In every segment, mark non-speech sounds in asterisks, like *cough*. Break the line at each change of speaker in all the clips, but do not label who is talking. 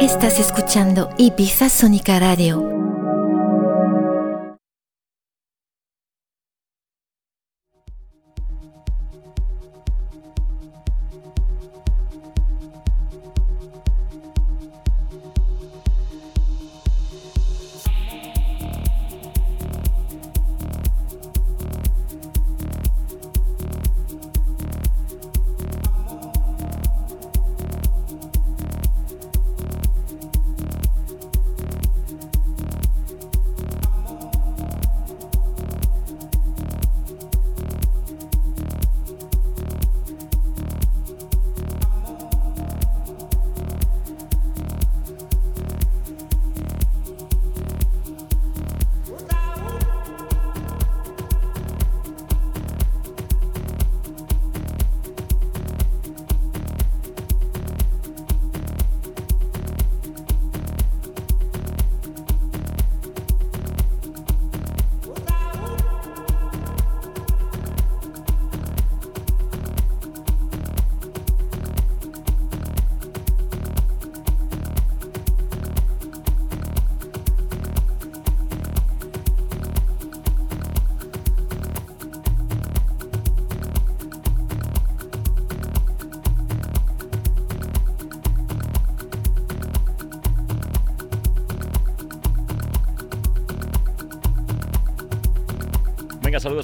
Estás escuchando Ibiza Sónica Radio.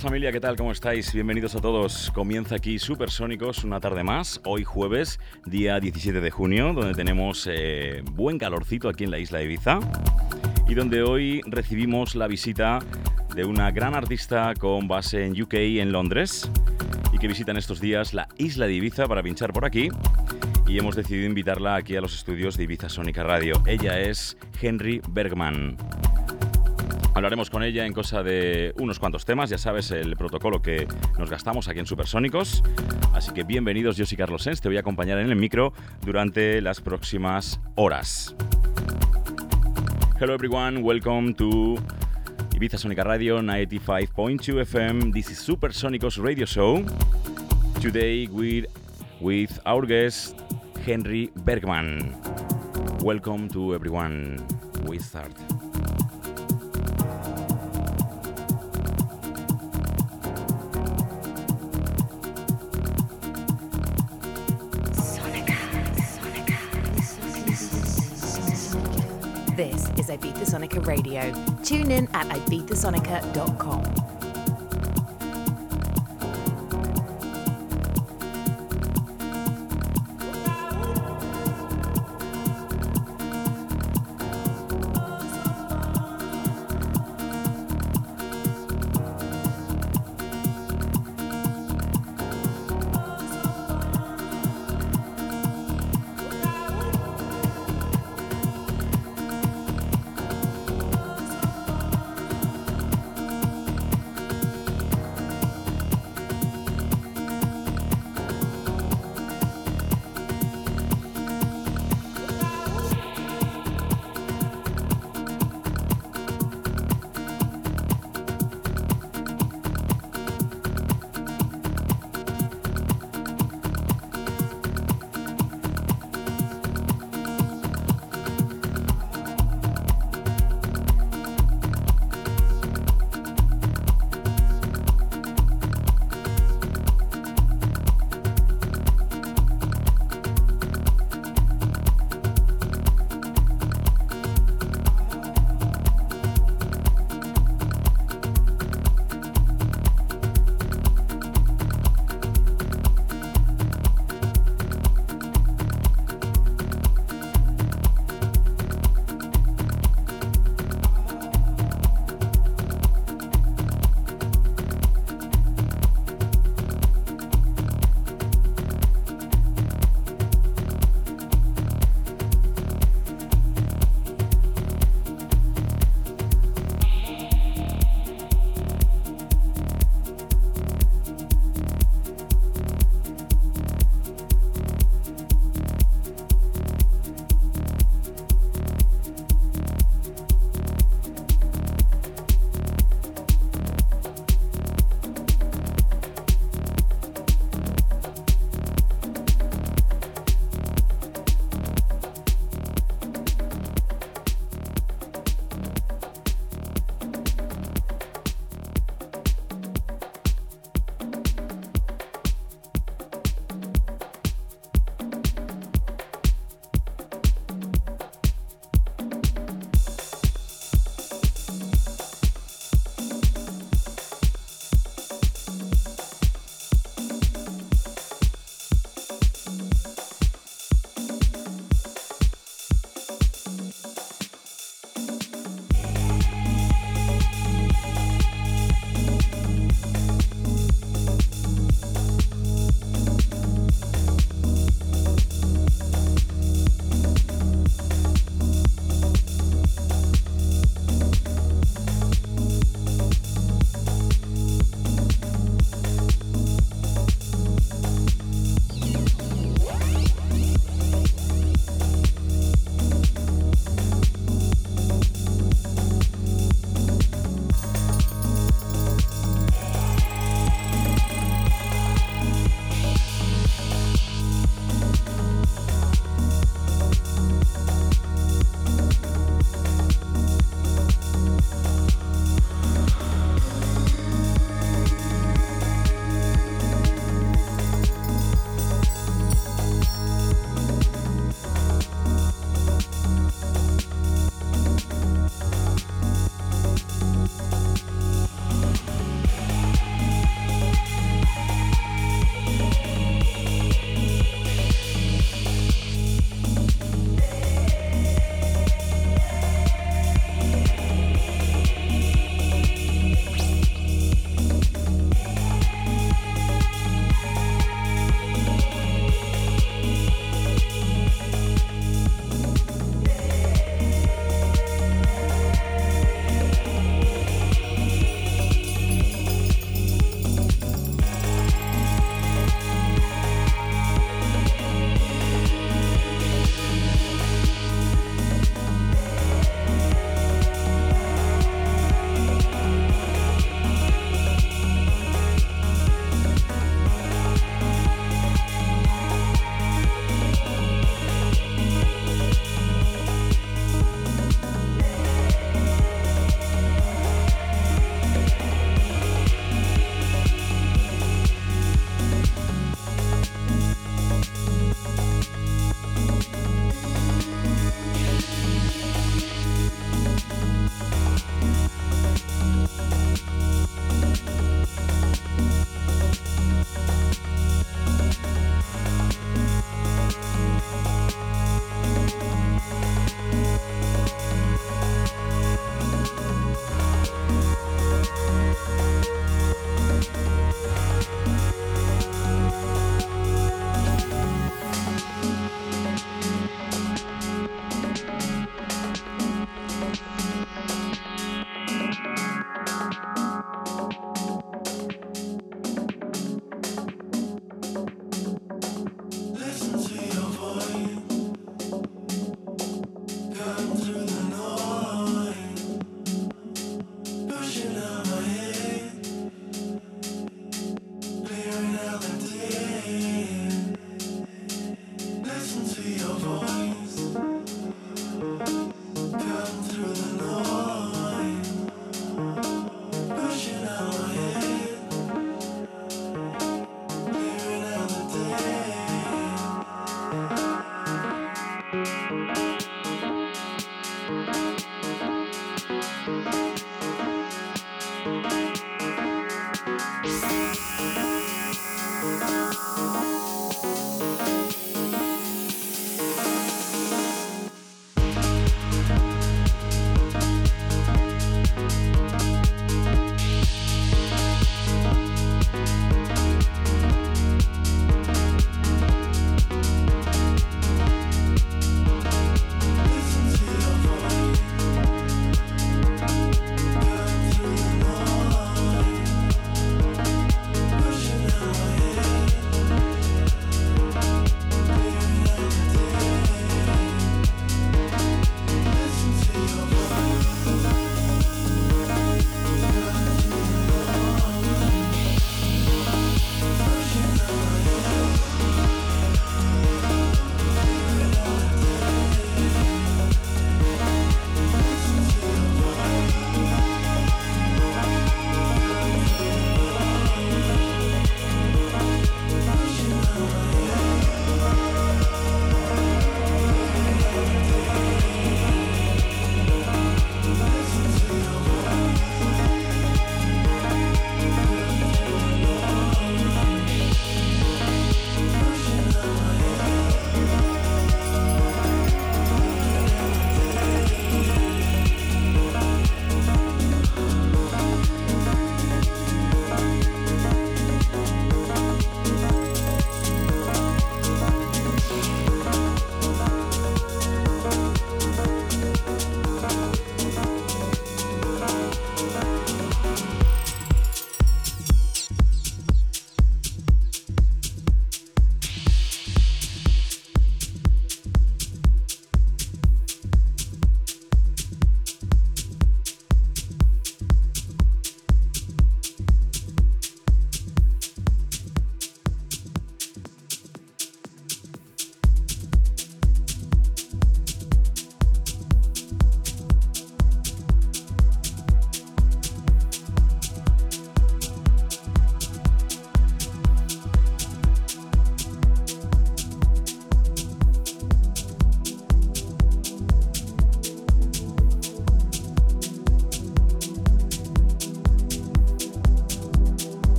Saludos familia, ¿qué tal? ¿Cómo estáis? Bienvenidos a todos. Comienza aquí Supersónicos una tarde más, hoy jueves, día 17 de junio, donde tenemos eh, buen calorcito aquí en la isla de Ibiza y donde hoy recibimos la visita de una gran artista con base en UK, en Londres, y que visita en estos días la isla de Ibiza para pinchar por aquí. Y hemos decidido invitarla aquí a los estudios de Ibiza Sónica Radio. Ella es Henry Bergman. Hablaremos con ella en cosa de unos cuantos temas, ya sabes el protocolo que nos gastamos aquí en Supersónicos. Así que bienvenidos, yo soy Carlos Sens, te voy a acompañar en el micro durante las próximas horas. Hello everyone, welcome to Ibiza Sónica Radio 95.2 FM. This is Supersónicos Radio Show. Today with, with our guest Henry Bergman. Welcome to everyone. We start.
This is Ibiza Sonica Radio. Tune in at ibizasonica.com.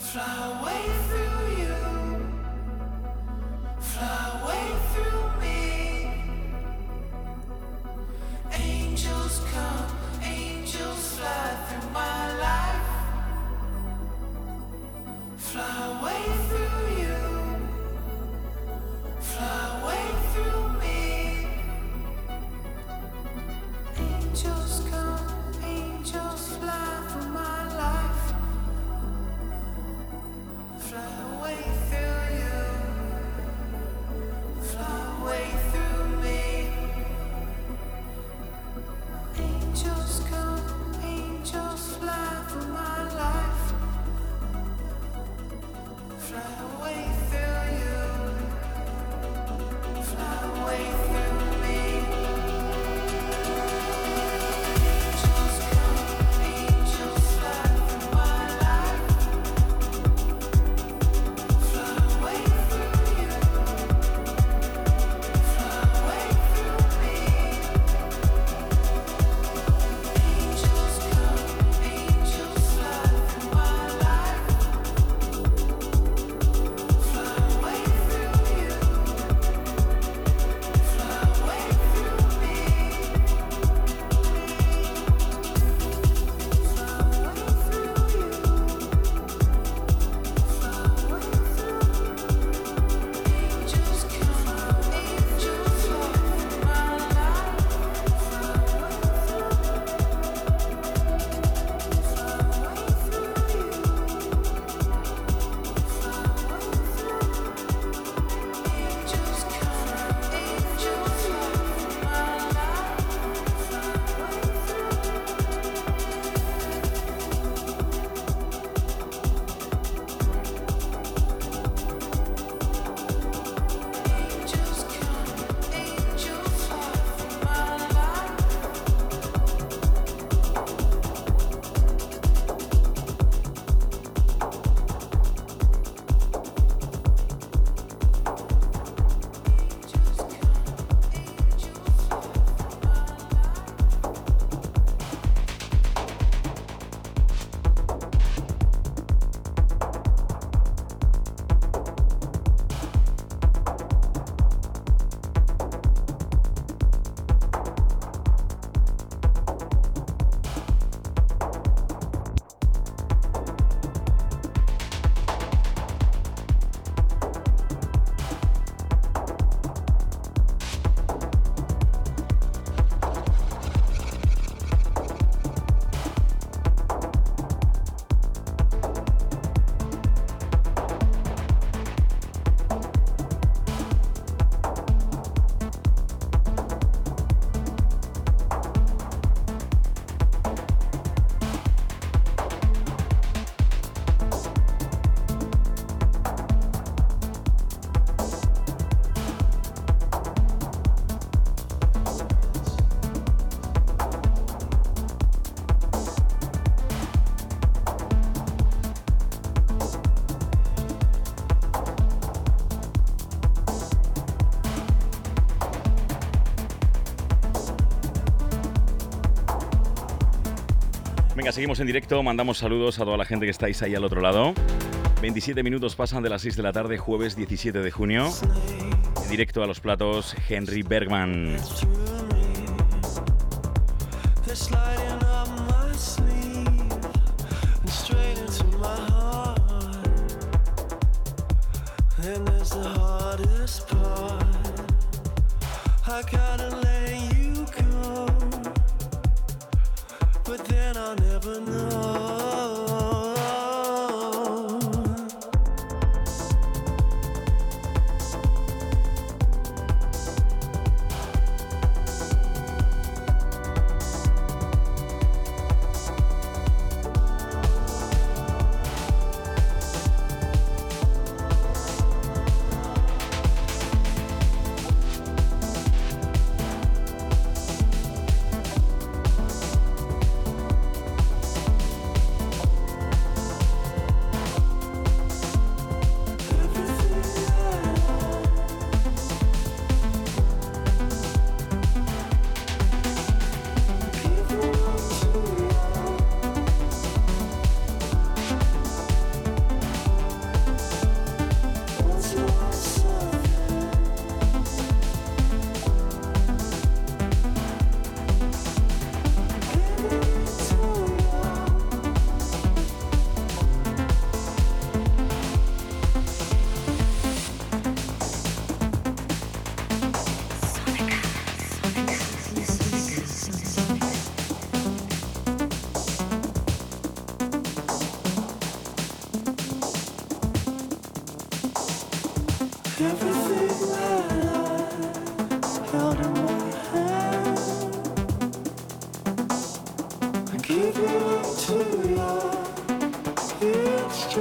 Fly away through seguimos en directo, mandamos saludos a toda la gente que estáis ahí al otro lado. 27 minutos pasan de las 6 de la tarde, jueves 17 de junio. En directo a los platos, Henry Bergman.
never know.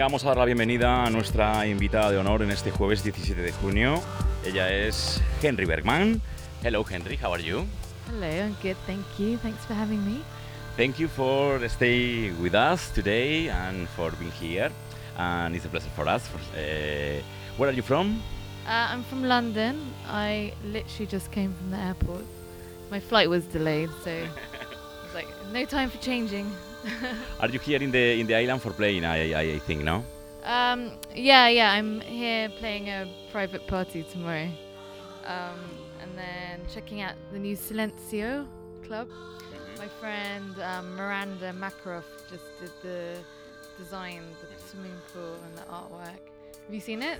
Venga, vamos a dar la bienvenida a nuestra invitada de honor en este jueves 17 de junio. Ella es Henry Bergman. Hello, Henry. How are you?
Hello, I'm good, thank you. Thanks for having me.
Thank you for staying with us today and for being here. And it's a pleasure for us. Uh, where are you from?
Uh, I'm from London. I literally just came from the airport. My flight was delayed, so *laughs* it's like no time for changing.
Are you here in the in the island for playing? I I, I think no.
um, yeah, yeah, I'm here playing a private party tomorrow, um, and then checking out the new Silencio club. My friend um, Miranda Makarov just did the design, the swimming pool, and the artwork. Have you seen it?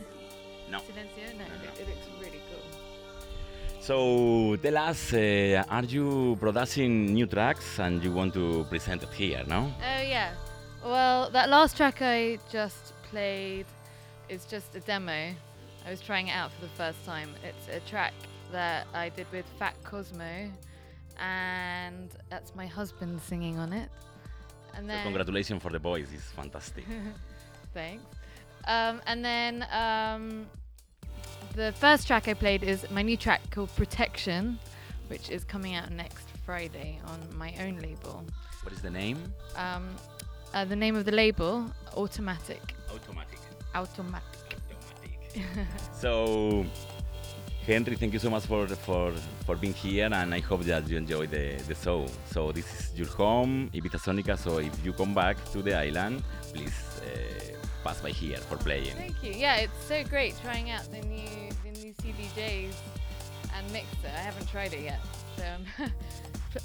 No.
Silencio? No, it, it looks really cool.
So tell us, uh, are you producing new tracks and you want to present it here? No.
Oh yeah. Well, that last track I just played is just a demo. I was trying it out for the first time. It's a track that I did with Fat Cosmo, and that's my husband singing on it. And
So
then
congratulations for the boys. It's fantastic. *laughs*
Thanks. Um, and then um, the first track I played is my new track called Protection, which is coming out next Friday on my own label.
what is the name?
Um, uh, the name of the label, Automatic.
Automatic.
Automatic.
So, Henry, thank you so much for for for being here, and I hope that you enjoy the the show. So this is your home, Ibiza Sonica. So if you come back to the island, please uh, pass by here for playing.
Thank you. Yeah, it's so great trying out the new the new CDJs and mixer. I haven't tried it yet, so I'm,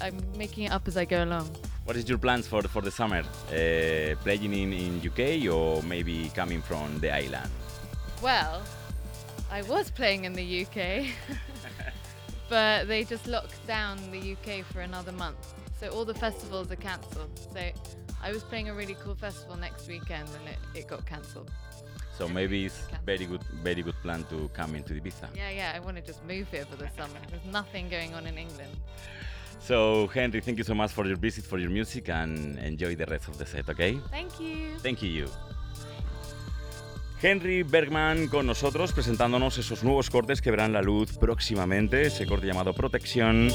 *laughs* I'm making it up as I go along.
What is your plans for for the summer? Uh, playing in in UK or maybe coming from the island?
Well, I was playing in the UK, *laughs* but they just locked down the UK for another month. So all the festivals are cancelled. So I was playing a really cool festival next weekend and it, it got cancelled.
So maybe it's very good very good plan to come into Ibiza.
Yeah, yeah, I want to just move here for the summer. There's nothing going on in England.
So Henry, thank you so much for your visit, for your music, and enjoy the rest of the set. Okay?
Thank you.
Thank you. Henry Bergman con nosotros presentándonos esos nuevos cortes que verán la luz próximamente, ese corte llamado Protección,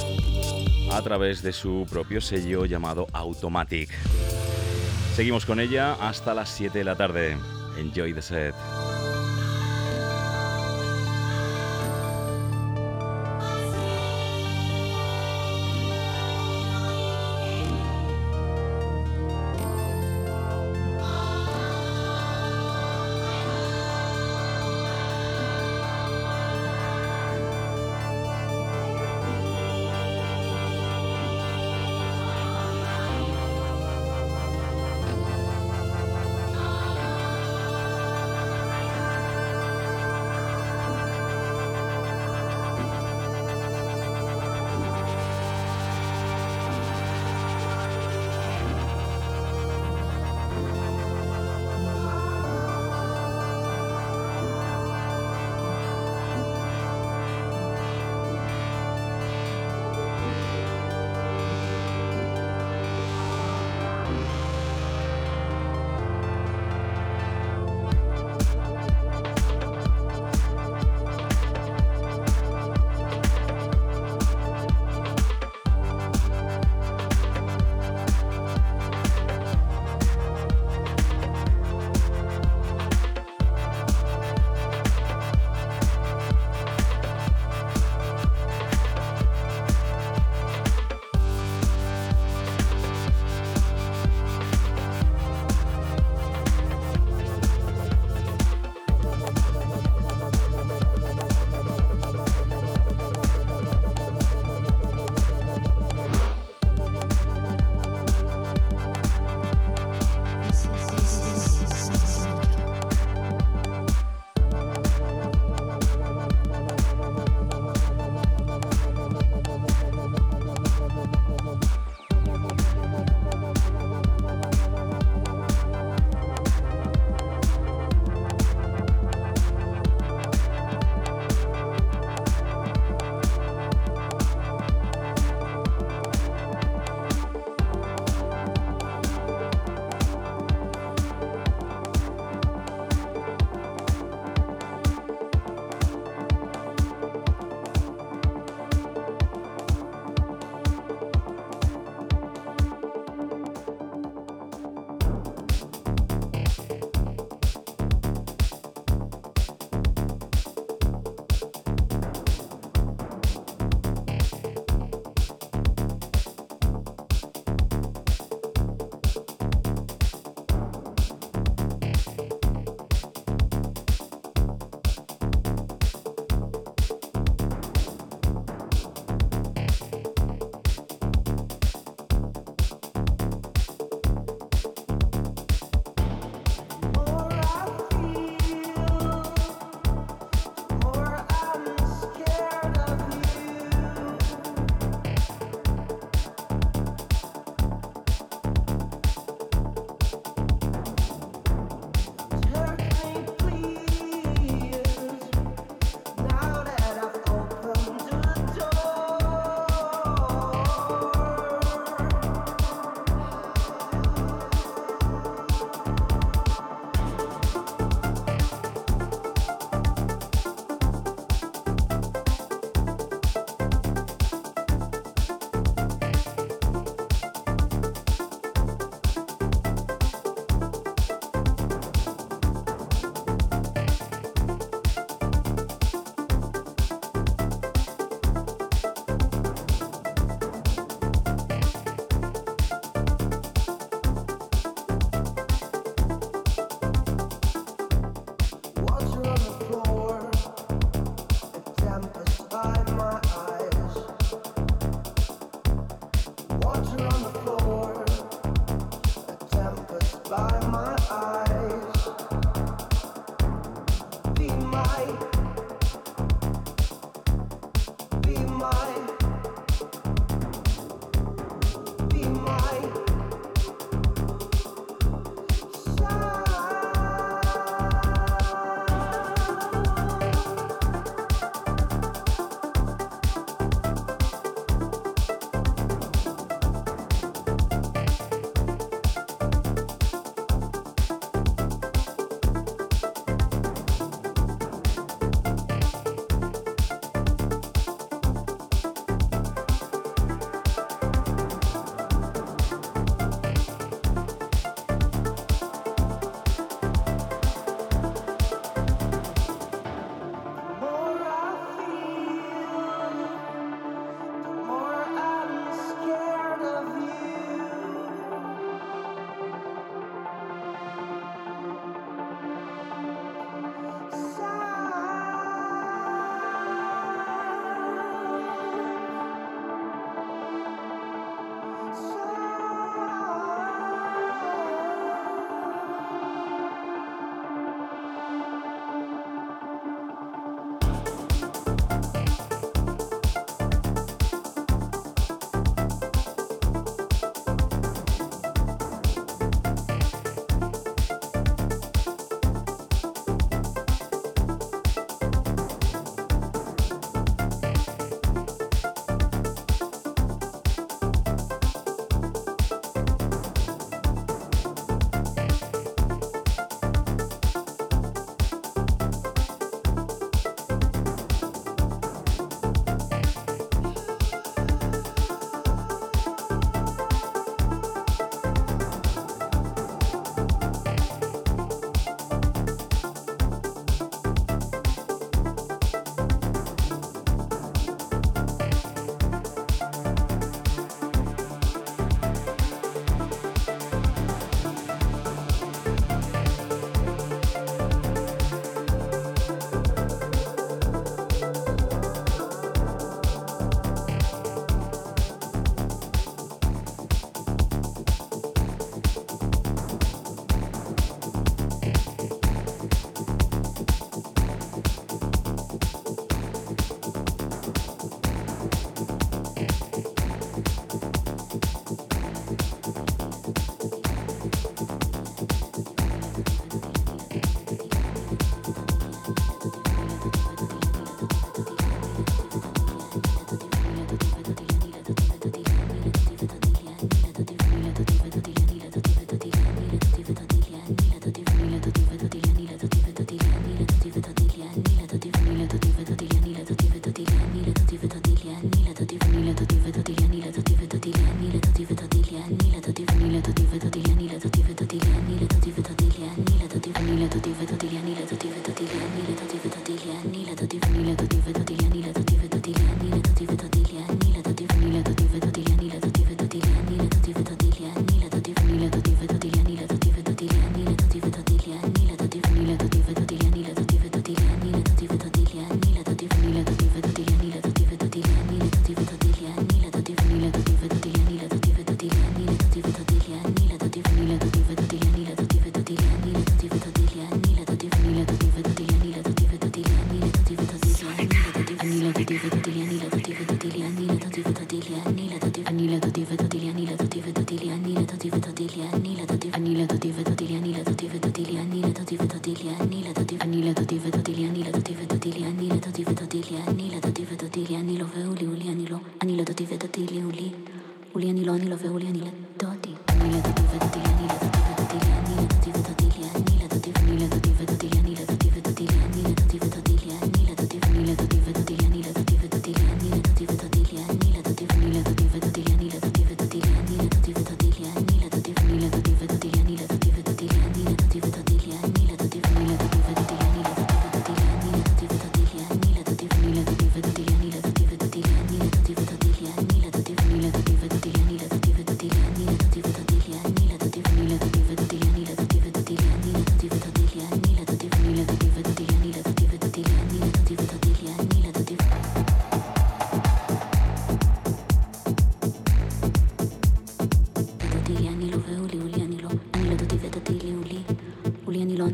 a través de su propio sello llamado Automatic. Seguimos con ella hasta las 7 de la tarde. Enjoy the set.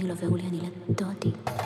לו והוא לי, אני לא דודי.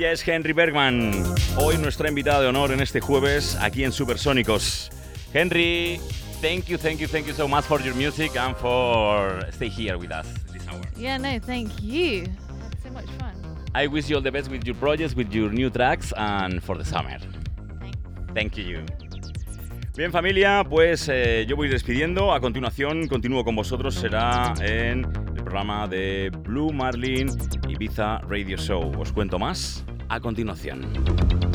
Ella es Henry Bergman, hoy nuestra invitada de honor en este jueves aquí en Supersónicos. Henry, thank you, thank you, thank you so much for your music and for stay here with us this hour.
Yeah, no, thank you. Had so much fun.
I wish you all the best with your projects, with your new tracks and for the summer.
Thanks.
Thank you. Bien familia, pues eh, yo voy despidiendo. A continuación continúo con vosotros. Será en el programa de Blue Marlin Ibiza Radio Show. Os cuento más a continuación.